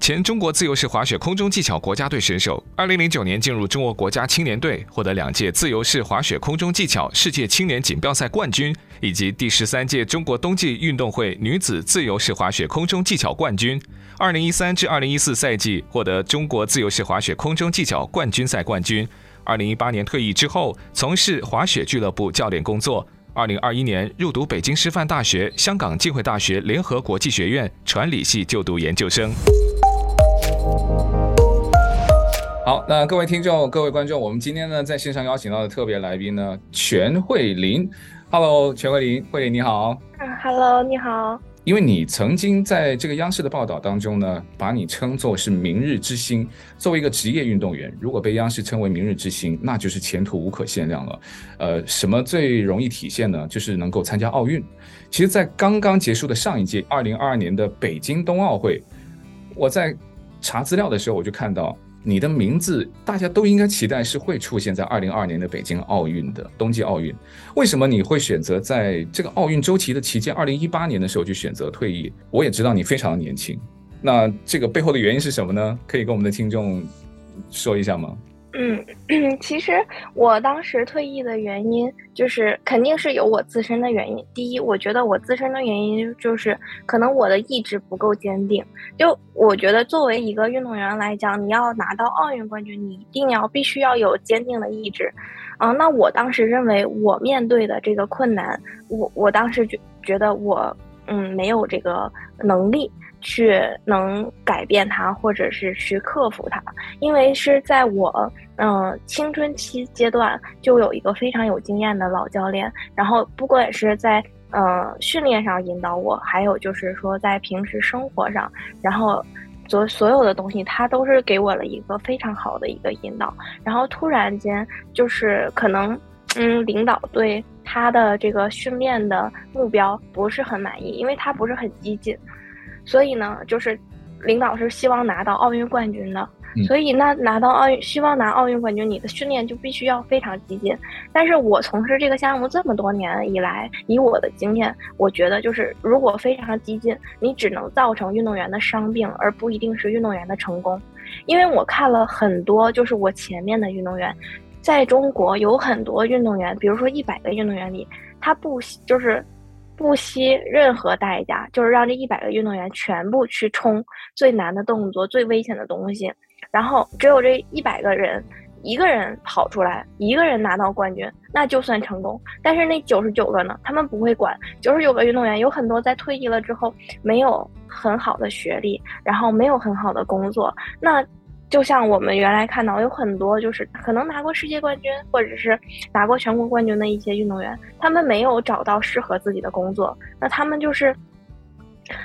前中国自由式滑雪空中技巧国家队选手，二零零九年进入中国国家青年队，获得两届自由式滑雪空中技巧世界青年锦标赛冠军，以及第十三届中国冬季运动会女子自由式滑雪空中技巧冠军。二零一三至二零一四赛季获得中国自由式滑雪空中技巧冠军赛冠军。二零一八年退役之后，从事滑雪俱乐部教练工作。二零二一年入读北京师范大学、香港浸会大学联合国际学院传理系就读研究生。好，那各位听众、各位观众，我们今天呢在线上邀请到的特别来宾呢，全慧琳。Hello，全慧琳，慧琳你好。嗯，Hello，你好。因为你曾经在这个央视的报道当中呢，把你称作是明日之星。作为一个职业运动员，如果被央视称为明日之星，那就是前途无可限量了。呃，什么最容易体现呢？就是能够参加奥运。其实，在刚刚结束的上一届二零二二年的北京冬奥会，我在。查资料的时候，我就看到你的名字，大家都应该期待是会出现在二零二二年的北京奥运的冬季奥运。为什么你会选择在这个奥运周期的期间，二零一八年的时候就选择退役？我也知道你非常的年轻，那这个背后的原因是什么呢？可以跟我们的听众说一下吗？嗯，其实我当时退役的原因，就是肯定是有我自身的原因。第一，我觉得我自身的原因就是可能我的意志不够坚定。就我觉得作为一个运动员来讲，你要拿到奥运冠军，你一定要必须要有坚定的意志。嗯，那我当时认为我面对的这个困难，我我当时觉觉得我嗯没有这个能力。去能改变它，或者是去克服它，因为是在我嗯、青春期阶段就有一个非常有经验的老教练，然后不管是在呃训练上引导我，还有就是说在平时生活上，然后所所有的东西，他都是给我了一个非常好的一个引导。然后突然间就是可能嗯领导对他的这个训练的目标不是很满意，因为他不是很激进。所以呢，就是领导是希望拿到奥运冠军的，嗯、所以那拿到奥运，希望拿奥运冠军，你的训练就必须要非常激进。但是我从事这个项目这么多年以来，以我的经验，我觉得就是如果非常激进，你只能造成运动员的伤病，而不一定是运动员的成功。因为我看了很多，就是我前面的运动员，在中国有很多运动员，比如说一百个运动员里，他不就是。不惜任何代价，就是让这一百个运动员全部去冲最难的动作、最危险的东西，然后只有这一百个人，一个人跑出来，一个人拿到冠军，那就算成功。但是那九十九个呢？他们不会管。九十九个运动员有很多在退役了之后没有很好的学历，然后没有很好的工作，那。就像我们原来看到有很多，就是可能拿过世界冠军或者是拿过全国冠军的一些运动员，他们没有找到适合自己的工作，那他们就是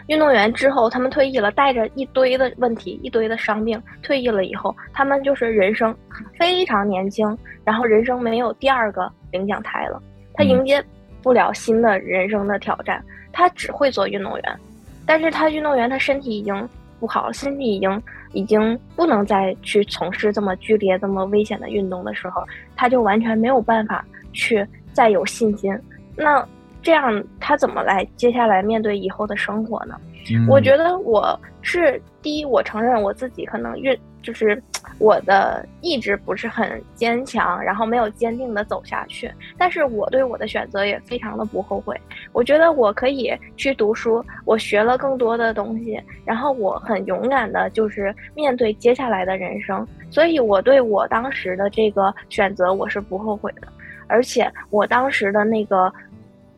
运动员之后，他们退役了，带着一堆的问题、一堆的伤病，退役了以后，他们就是人生非常年轻，然后人生没有第二个领奖台了，他迎接不了新的人生的挑战，他只会做运动员，但是他运动员他身体已经不好，身体已经。已经不能再去从事这么剧烈、这么危险的运动的时候，他就完全没有办法去再有信心。那这样他怎么来接下来面对以后的生活呢？嗯、我觉得我是第一，我承认我自己可能运。就是我的意志不是很坚强，然后没有坚定的走下去。但是我对我的选择也非常的不后悔。我觉得我可以去读书，我学了更多的东西，然后我很勇敢的，就是面对接下来的人生。所以我对我当时的这个选择我是不后悔的，而且我当时的那个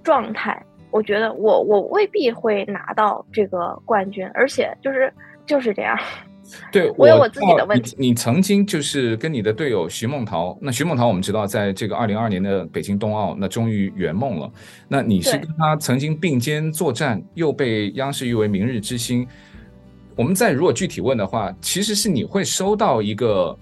状态，我觉得我我未必会拿到这个冠军，而且就是就是这样。对，我有我自己的问题。你，你曾经就是跟你的队友徐梦桃，那徐梦桃我们知道，在这个二零二二年的北京冬奥，那终于圆梦了。那你是跟他曾经并肩作战，又被央视誉为明日之星。我们再如果具体问的话，其实是你会收到一个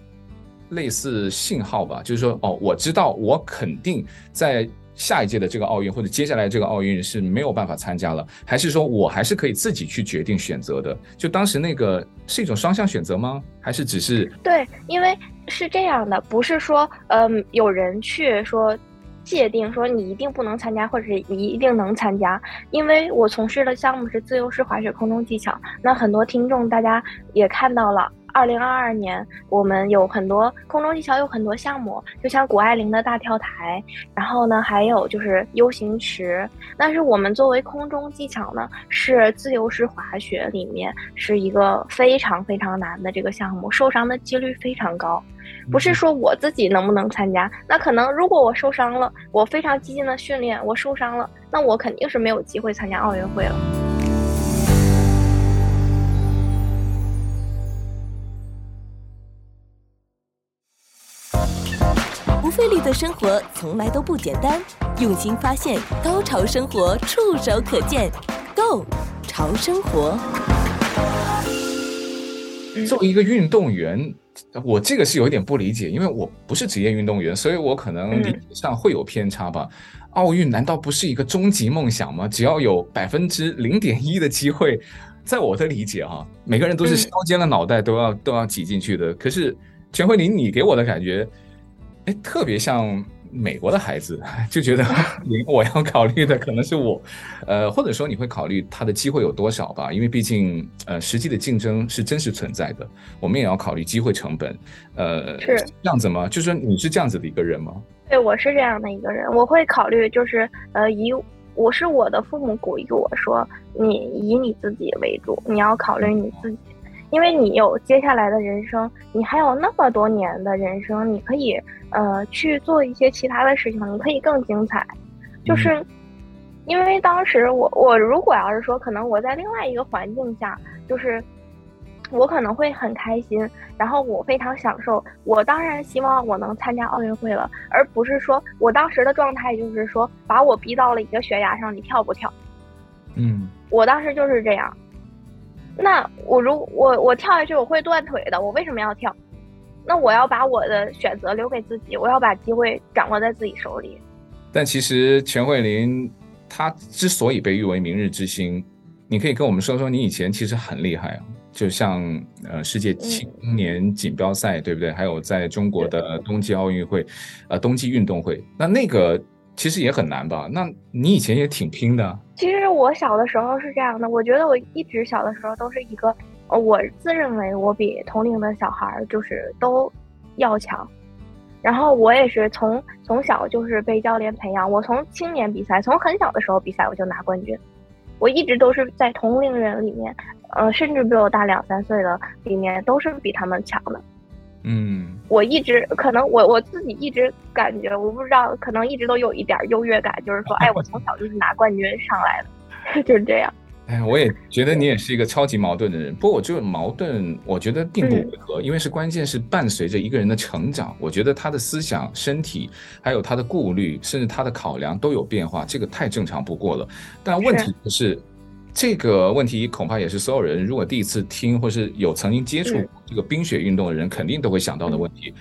类似信号吧，就是说，哦，我知道我肯定在下一届的这个奥运或者接下来这个奥运是没有办法参加了，还是说我还是可以自己去决定选择的？就当时那个是一种双向选择吗？还是只是？对，因为是这样的，不是说，嗯，有人去说。界定说你一定不能参加，或者是你一定能参加，因为我从事的项目是自由式滑雪空中技巧。那很多听众大家也看到了，二零二二年我们有很多空中技巧，有很多项目，就像谷爱凌的大跳台，然后呢还有就是 U 型池。但是我们作为空中技巧呢，是自由式滑雪里面是一个非常非常难的这个项目，受伤的几率非常高。不是说我自己能不能参加，那可能如果我受伤了，我非常激进的训练，我受伤了，那我肯定是没有机会参加奥运会了。不费力的生活从来都不简单，用心发现，高潮生活触手可见，Go 潮生活。作为一个运动员。我这个是有一点不理解，因为我不是职业运动员，所以我可能理解上会有偏差吧。嗯、奥运难道不是一个终极梦想吗？只要有百分之零点一的机会，在我的理解哈、啊，每个人都是削尖了脑袋都要、嗯、都要挤进去的。可是全慧琳，你给我的感觉，哎，特别像。美国的孩子 就觉得，我要考虑的可能是我，呃，或者说你会考虑他的机会有多少吧？因为毕竟，呃，实际的竞争是真实存在的，我们也要考虑机会成本。呃，是这样子吗？就是说你是这样子的一个人吗？对，我是这样的一个人，我会考虑，就是呃，以我是我的父母鼓励我说，你以你自己为主，你要考虑你自己。因为你有接下来的人生，你还有那么多年的人生，你可以呃去做一些其他的事情，你可以更精彩。就是因为当时我我如果要是说，可能我在另外一个环境下，就是我可能会很开心，然后我非常享受。我当然希望我能参加奥运会了，而不是说我当时的状态就是说把我逼到了一个悬崖上，你跳不跳？嗯，我当时就是这样。那我如我我跳下去我会断腿的，我为什么要跳？那我要把我的选择留给自己，我要把机会掌握在自己手里。但其实全慧琳她之所以被誉为明日之星，你可以跟我们说说你以前其实很厉害啊，就像呃世界青年锦标赛，嗯、对不对？还有在中国的冬季奥运会，呃冬季运动会，那那个。其实也很难吧？那你以前也挺拼的。其实我小的时候是这样的，我觉得我一直小的时候都是一个，我自认为我比同龄的小孩就是都要强。然后我也是从从小就是被教练培养，我从青年比赛，从很小的时候比赛我就拿冠军。我一直都是在同龄人里面，呃，甚至比我大两三岁的里面都是比他们强的。嗯，我一直可能我我自己一直感觉，我不知道，可能一直都有一点优越感，就是说，哎，我从小就是拿冠军上来的，就是这样。哎，我也觉得你也是一个超级矛盾的人。不过我这个矛盾，我觉得并不违和，嗯、因为是关键是伴随着一个人的成长，我觉得他的思想、身体，还有他的顾虑，甚至他的考量都有变化，这个太正常不过了。但问题就是。这个问题恐怕也是所有人如果第一次听，或是有曾经接触这个冰雪运动的人，肯定都会想到的问题。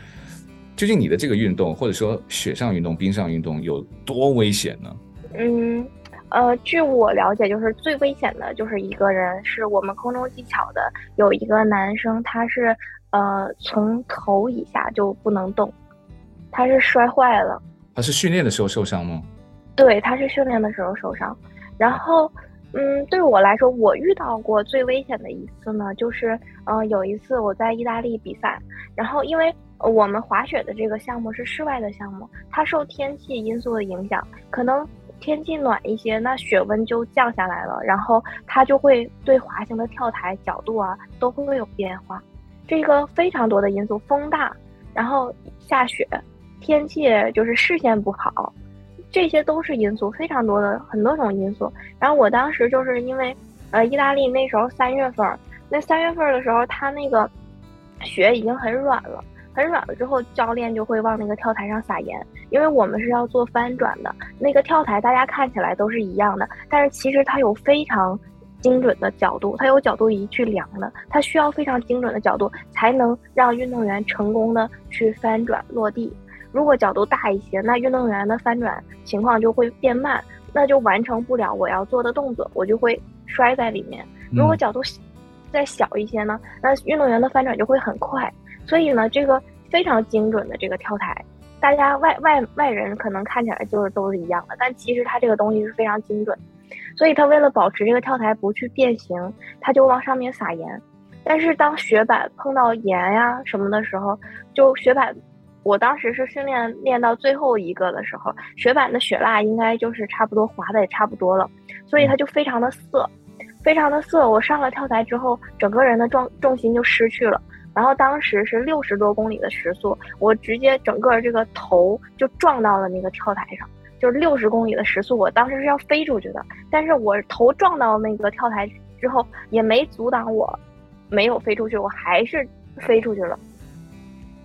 究竟你的这个运动，或者说雪上运动、冰上运动有多危险呢？嗯，呃，据我了解，就是最危险的就是一个人，是我们空中技巧的有一个男生，他是呃从头以下就不能动，他是摔坏了。他是训练的时候受伤吗？对，他是训练的时候受伤，然后。嗯，对我来说，我遇到过最危险的一次呢，就是，呃，有一次我在意大利比赛，然后因为我们滑雪的这个项目是室外的项目，它受天气因素的影响，可能天气暖一些，那雪温就降下来了，然后它就会对滑行的跳台角度啊都会有变化，这个非常多的因素，风大，然后下雪，天气就是视线不好。这些都是因素，非常多的很多种因素。然后我当时就是因为，呃，意大利那时候三月份，那三月份的时候，它那个雪已经很软了，很软了之后，教练就会往那个跳台上撒盐，因为我们是要做翻转的。那个跳台大家看起来都是一样的，但是其实它有非常精准的角度，它有角度仪去量的，它需要非常精准的角度才能让运动员成功的去翻转落地。如果角度大一些，那运动员的翻转情况就会变慢，那就完成不了我要做的动作，我就会摔在里面。如果角度再小一些呢，那运动员的翻转就会很快。所以呢，这个非常精准的这个跳台，大家外外外人可能看起来就是都是一样的，但其实它这个东西是非常精准。所以他为了保持这个跳台不去变形，他就往上面撒盐。但是当雪板碰到盐呀什么的时候，就雪板，我当时是训练练到最后一个的时候，雪板的雪蜡应该就是差不多滑的也差不多了，所以它就非常的涩，非常的涩。我上了跳台之后，整个人的重重心就失去了。然后当时是六十多公里的时速，我直接整个这个头就撞到了那个跳台上。就是六十公里的时速，我当时是要飞出去的，但是我头撞到那个跳台之后，也没阻挡我，没有飞出去，我还是飞出去了。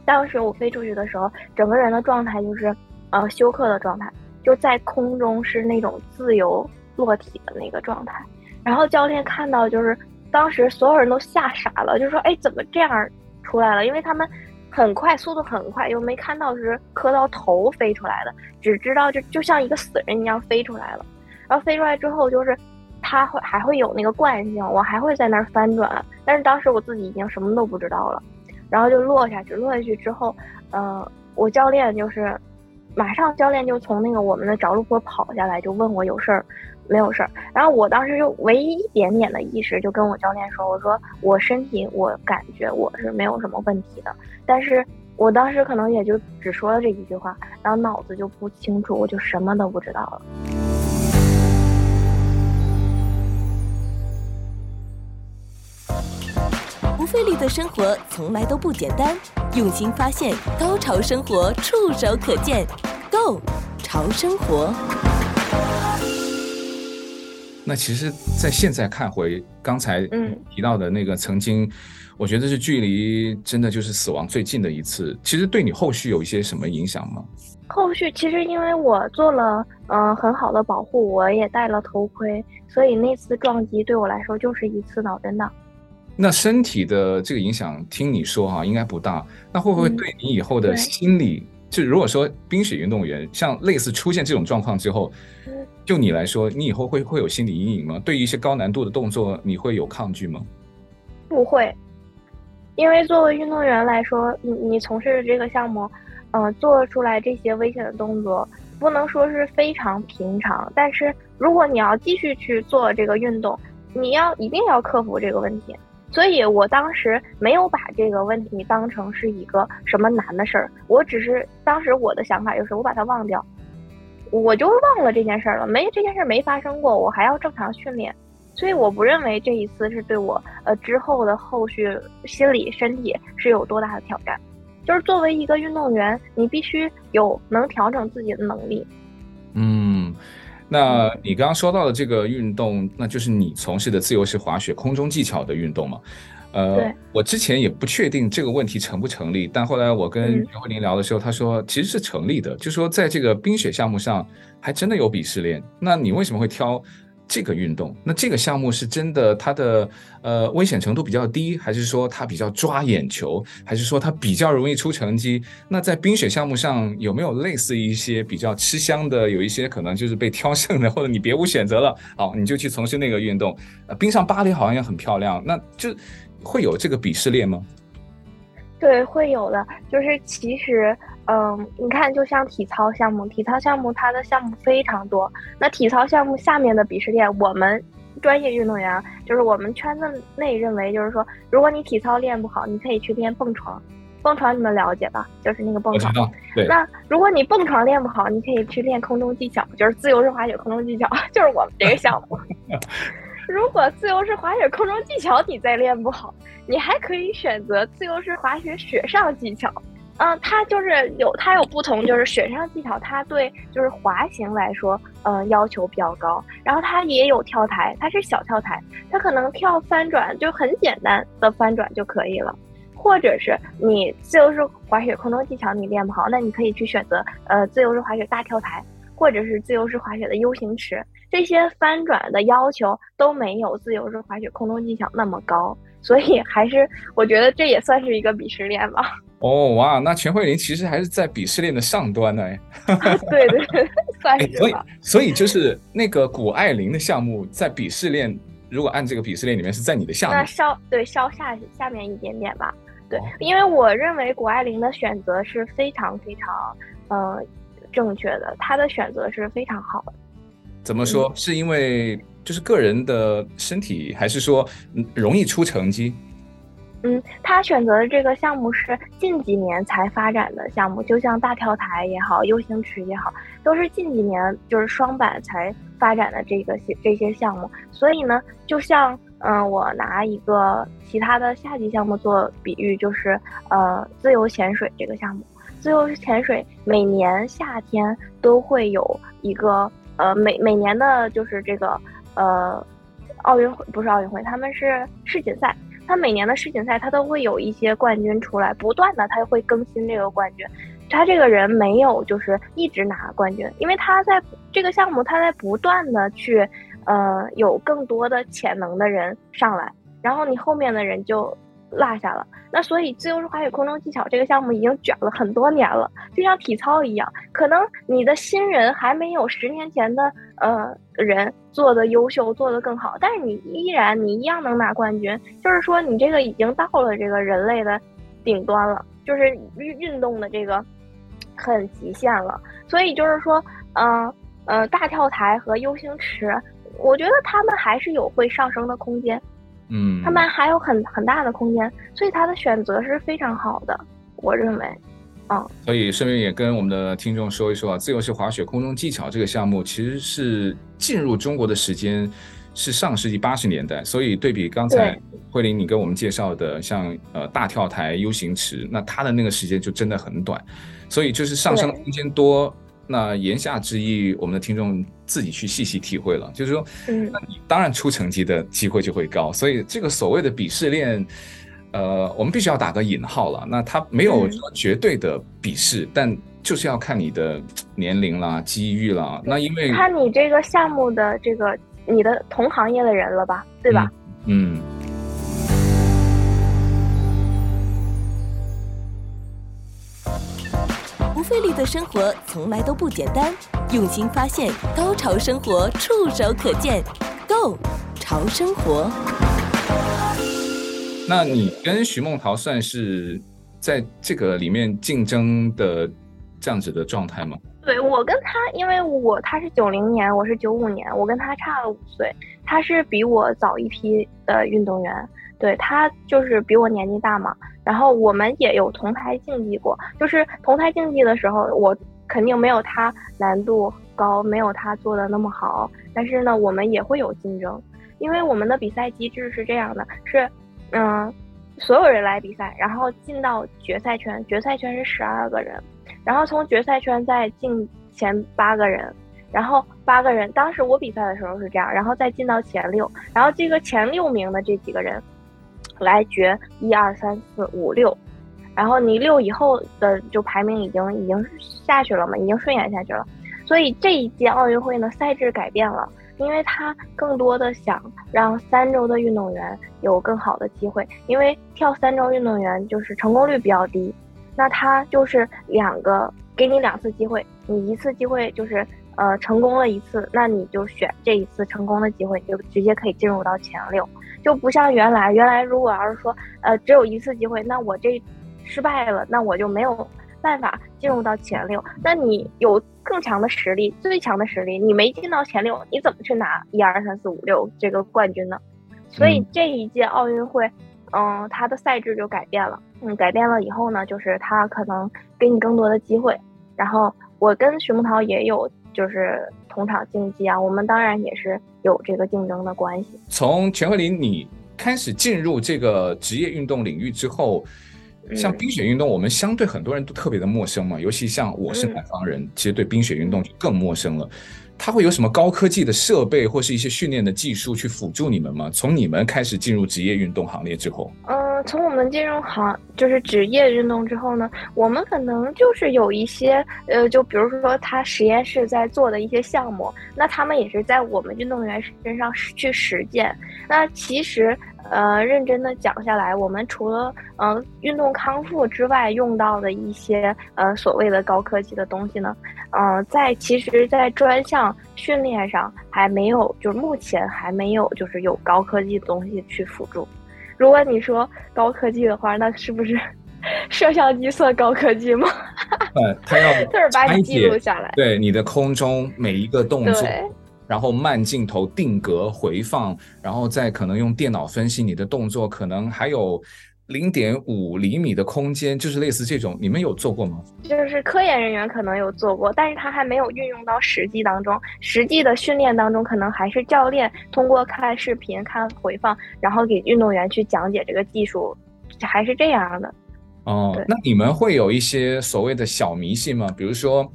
当时我飞出去的时候，整个人的状态就是，呃，休克的状态，就在空中是那种自由落体的那个状态。然后教练看到，就是当时所有人都吓傻了，就说：“哎，怎么这样出来了？”因为他们。很快，速度很快，又没看到是磕到头飞出来的，只知道就就像一个死人一样飞出来了。然后飞出来之后，就是它会还会有那个惯性，我还会在那儿翻转。但是当时我自己已经什么都不知道了，然后就落下去。落下去之后，呃，我教练就是马上教练就从那个我们的着陆坡跑下来，就问我有事儿。没有事儿，然后我当时就唯一一点点的意识，就跟我教练说：“我说我身体，我感觉我是没有什么问题的。”但是我当时可能也就只说了这一句话，然后脑子就不清楚，我就什么都不知道了。不费力的生活从来都不简单，用心发现，高潮生活触手可见，Go 潮生活。那其实，在现在看回刚才提到的那个曾经，嗯、我觉得是距离真的就是死亡最近的一次。其实对你后续有一些什么影响吗？后续其实因为我做了嗯、呃、很好的保护，我也戴了头盔，所以那次撞击对我来说就是一次脑震荡。那身体的这个影响，听你说哈、啊，应该不大。那会不会对你以后的心理，嗯、就如果说冰雪运动员像类似出现这种状况之后？就你来说，你以后会会有心理阴影吗？对于一些高难度的动作，你会有抗拒吗？不会，因为作为运动员来说，你你从事这个项目，嗯、呃，做出来这些危险的动作，不能说是非常平常。但是如果你要继续去做这个运动，你要一定要克服这个问题。所以我当时没有把这个问题当成是一个什么难的事儿，我只是当时我的想法就是我把它忘掉。我就忘了这件事儿了，没这件事儿没发生过，我还要正常训练，所以我不认为这一次是对我呃之后的后续心理身体是有多大的挑战。就是作为一个运动员，你必须有能调整自己的能力。嗯，那你刚刚说到的这个运动，那就是你从事的自由式滑雪空中技巧的运动嘛？呃，我之前也不确定这个问题成不成立，但后来我跟袁慧玲聊的时候，她、嗯、说其实是成立的，就是说在这个冰雪项目上还真的有鄙视链。那你为什么会挑这个运动？那这个项目是真的它的呃危险程度比较低，还是说它比较抓眼球，还是说它比较容易出成绩？那在冰雪项目上有没有类似一些比较吃香的？有一些可能就是被挑剩的，或者你别无选择了，好，你就去从事那个运动。呃，冰上芭蕾好像也很漂亮，那就。会有这个鄙视链吗？对，会有的。就是其实，嗯，你看，就像体操项目，体操项目它的项目非常多。那体操项目下面的鄙视链，我们专业运动员，就是我们圈子内认为，就是说，如果你体操练不好，你可以去练蹦床。蹦床你们了解吧？就是那个蹦床。对。那如果你蹦床练不好，你可以去练空中技巧，就是自由式滑雪空中技巧，就是我们这个项目。如果自由式滑雪空中技巧你再练不好，你还可以选择自由式滑雪雪上技巧。嗯，它就是有它有不同，就是雪上技巧，它对就是滑行来说，嗯，要求比较高。然后它也有跳台，它是小跳台，它可能跳翻转就很简单的翻转就可以了。或者是你自由式滑雪空中技巧你练不好，那你可以去选择呃自由式滑雪大跳台，或者是自由式滑雪的 U 型池。这些翻转的要求都没有自由式滑雪空中技巧那么高，所以还是我觉得这也算是一个鄙视链吧。哦哇，那全慧玲其实还是在鄙视链的上端呢。对 对对，算是吧。所以所以就是那个谷爱凌的项目在鄙视链，如果按这个鄙视链里面是在你的下面，那稍对稍下下面一点点吧。对，因为我认为谷爱凌的选择是非常非常呃正确的，她的选择是非常好的。怎么说？嗯、是因为就是个人的身体，还是说容易出成绩？嗯，他选择的这个项目是近几年才发展的项目，就像大跳台也好，U 型池也好，都是近几年就是双板才发展的这个这些项目。所以呢，就像嗯、我拿一个其他的夏季项目做比喻，就是呃，自由潜水这个项目，自由潜水每年夏天都会有一个呃，每每年的就是这个呃，奥运会不是奥运会，他们是世锦赛。他每年的世锦赛，他都会有一些冠军出来，不断的他会更新这个冠军。他这个人没有就是一直拿冠军，因为他在这个项目，他在不断的去，呃，有更多的潜能的人上来，然后你后面的人就落下了。那所以自由式滑雪空中技巧这个项目已经卷了很多年了，就像体操一样，可能你的新人还没有十年前的呃人做的优秀，做的更好，但是你依然你一样能拿冠军，就是说你这个已经到了这个人类的顶端了，就是运运动的这个很极限了。所以就是说，嗯呃，呃大跳台和 U 型池，我觉得他们还是有会上升的空间。嗯，他们还有很很大的空间，所以他的选择是非常好的，我认为，嗯。所以顺便也跟我们的听众说一说啊，自由式滑雪空中技巧这个项目其实是进入中国的时间是上世纪八十年代，所以对比刚才慧玲你跟我们介绍的像呃大跳台 U 型池，那它的那个时间就真的很短，所以就是上升空间多。那言下之意，我们的听众自己去细细体会了，就是说，嗯，那你当然出成绩的机会就会高，所以这个所谓的鄙视链，呃，我们必须要打个引号了。那它没有说绝对的鄙视，嗯，但就是要看你的年龄啦、机遇啦。那因为看你这个项目的这个你的同行业的人了吧，对吧？嗯。嗯费力的生活从来都不简单，用心发现，高潮生活触手可见，Go 潮生活。那你跟徐梦桃算是在这个里面竞争的这样子的状态吗？对，我跟他，因为我他是九零年，我是九五年，我跟他差了五岁，他是比我早一批的运动员。对，他就是比我年纪大嘛，然后我们也有同台竞技过，就是同台竞技的时候，我肯定没有他难度高，没有他做的那么好，但是呢，我们也会有竞争，因为我们的比赛机制是这样的，是，嗯，所有人来比赛，然后进到决赛圈，决赛圈是十二个人，然后从决赛圈再进前八个人，然后八个人，当时我比赛的时候是这样，然后再进到前六，然后这个前六名的这几个人。来决一二三四五六，然后你六以后的就排名已经已经下去了嘛，已经顺延下去了。所以这一届奥运会呢，赛制改变了，因为他更多的想让三周的运动员有更好的机会，因为跳三周运动员就是成功率比较低，那他就是两个给你两次机会，你一次机会就是呃成功了一次，那你就选这一次成功的机会，你就直接可以进入到前六。就不像原来，原来如果要是说，呃，只有一次机会，那我这失败了，那我就没有办法进入到前六。那你有更强的实力，最强的实力，你没进到前六，你怎么去拿一二三四五六这个冠军呢？所以这一届奥运会，嗯、呃，它的赛制就改变了。嗯，改变了以后呢，就是它可能给你更多的机会。然后我跟徐梦桃也有就是同场竞技啊，我们当然也是。有这个竞争的关系。从全慧琳，你开始进入这个职业运动领域之后，像冰雪运动，我们相对很多人都特别的陌生嘛，尤其像我是南方人，其实对冰雪运动就更陌生了。它会有什么高科技的设备或是一些训练的技术去辅助你们吗？从你们开始进入职业运动行列之后，嗯、从我们进入行就是职业运动之后呢，我们可能就是有一些呃，就比如说他实验室在做的一些项目，那他们也是在我们运动员身上去实践。那其实。呃，认真的讲下来，我们除了呃运动康复之外，用到的一些呃所谓的高科技的东西呢，呃，在其实，在专项训练上还没有，就是目前还没有，就是有高科技的东西去辅助。如果你说高科技的话，那是不是 摄像机算高科技吗？嗯，他要 就是把你记录下来，对你的空中每一个动作。然后慢镜头定格回放，然后再可能用电脑分析你的动作，可能还有零点五厘米的空间，就是类似这种，你们有做过吗？就是科研人员可能有做过，但是他还没有运用到实际当中。实际的训练当中，可能还是教练通过看视频、看回放，然后给运动员去讲解这个技术，还是这样的。哦，那你们会有一些所谓的小迷信吗？比如说。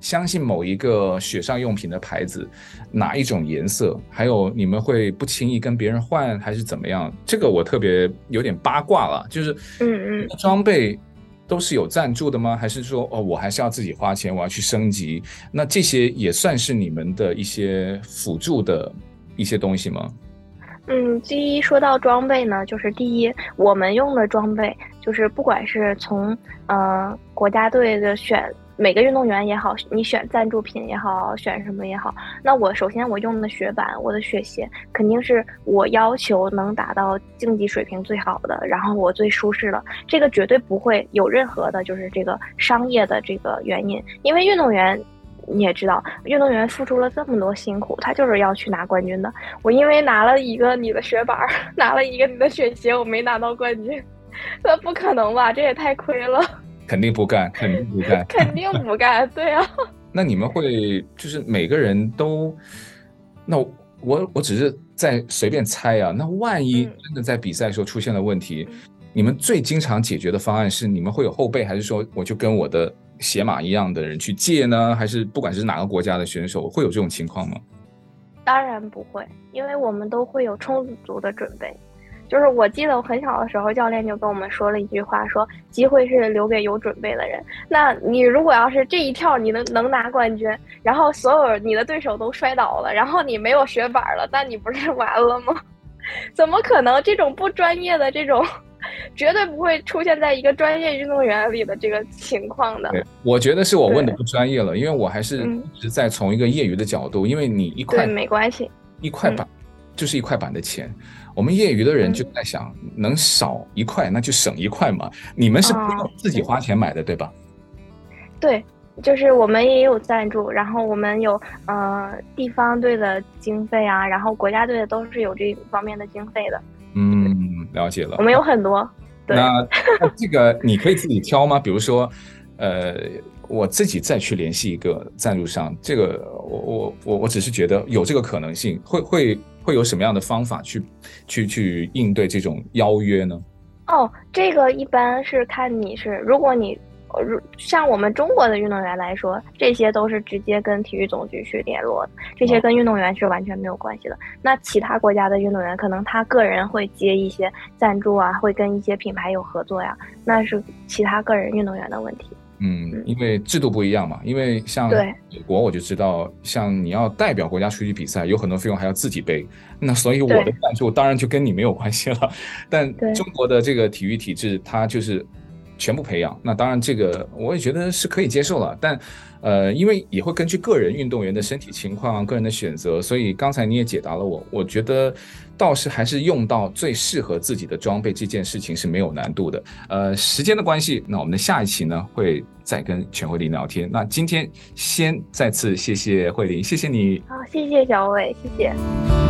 相信某一个雪上用品的牌子，哪一种颜色，还有你们会不轻易跟别人换，还是怎么样？这个我特别有点八卦了，就是，嗯嗯，装备都是有赞助的吗？还是说，哦，我还是要自己花钱，我要去升级？那这些也算是你们的一些辅助的一些东西吗？嗯，第一说到装备呢，就是第一，我们用的装备就是不管是从呃国家队的选。每个运动员也好，你选赞助品也好，选什么也好，那我首先我用的雪板，我的雪鞋肯定是我要求能达到竞技水平最好的，然后我最舒适的，这个绝对不会有任何的就是这个商业的这个原因，因为运动员你也知道，运动员付出了这么多辛苦，他就是要去拿冠军的。我因为拿了一个你的雪板，拿了一个你的雪鞋，我没拿到冠军，那不可能吧？这也太亏了。肯定不干，肯定不干，肯定不干，对啊。那你们会就是每个人都，那我我只是在随便猜啊。那万一真的在比赛的时候出现了问题，嗯，你们最经常解决的方案是你们会有后备，还是说我就跟我的鞋码一样的人去借呢？还是不管是哪个国家的选手会有这种情况吗？当然不会，因为我们都会有充足的准备。就是我记得我很小的时候，教练就跟我们说了一句话，说机会是留给有准备的人。那你如果要是这一跳你能能拿冠军，然后所有你的对手都摔倒了，然后你没有雪板了，那你不是完了吗？怎么可能？这种不专业的这种，绝对不会出现在一个专业运动员里的这个情况的。我觉得是我问的不专业了，因为我还是一直在从一个业余的角度，因为你一块对没关系，一块板。嗯就是一块板的钱，我们业余的人就在想，能少一块那就省一块嘛。你们是不用自己花钱买的，对吧？对，就是我们也有赞助，然后我们有呃地方队的经费啊，然后国家队的都是有这方面的经费的。嗯，了解了。我们有很多。对。那这个你可以自己挑吗？比如说，呃，我自己再去联系一个赞助商，这个我我我我只是觉得有这个可能性，会会。会有什么样的方法去去去应对这种邀约呢？哦，这个一般是看你是，如果你，如像我们中国的运动员来说，这些都是直接跟体育总局去联络的，这些跟运动员是完全没有关系的。哦。那其他国家的运动员，可能他个人会接一些赞助啊，会跟一些品牌有合作呀，那是其他个人运动员的问题。嗯，因为制度不一样嘛。因为像美国，我就知道，像你要代表国家出去比赛，有很多费用还要自己背。那所以我的赞助当然就跟你没有关系了。但中国的这个体育体制，它就是全部培养。那当然，这个我也觉得是可以接受了。但呃，因为也会根据个人运动员的身体情况、个人的选择，所以刚才你也解答了我。我觉得倒是还是用到最适合自己的装备这件事情是没有难度的。呃，时间的关系，那我们的下一期呢会再跟全慧琳聊天。那今天先再次谢谢慧琳，谢谢你。好，谢谢小伟，谢谢。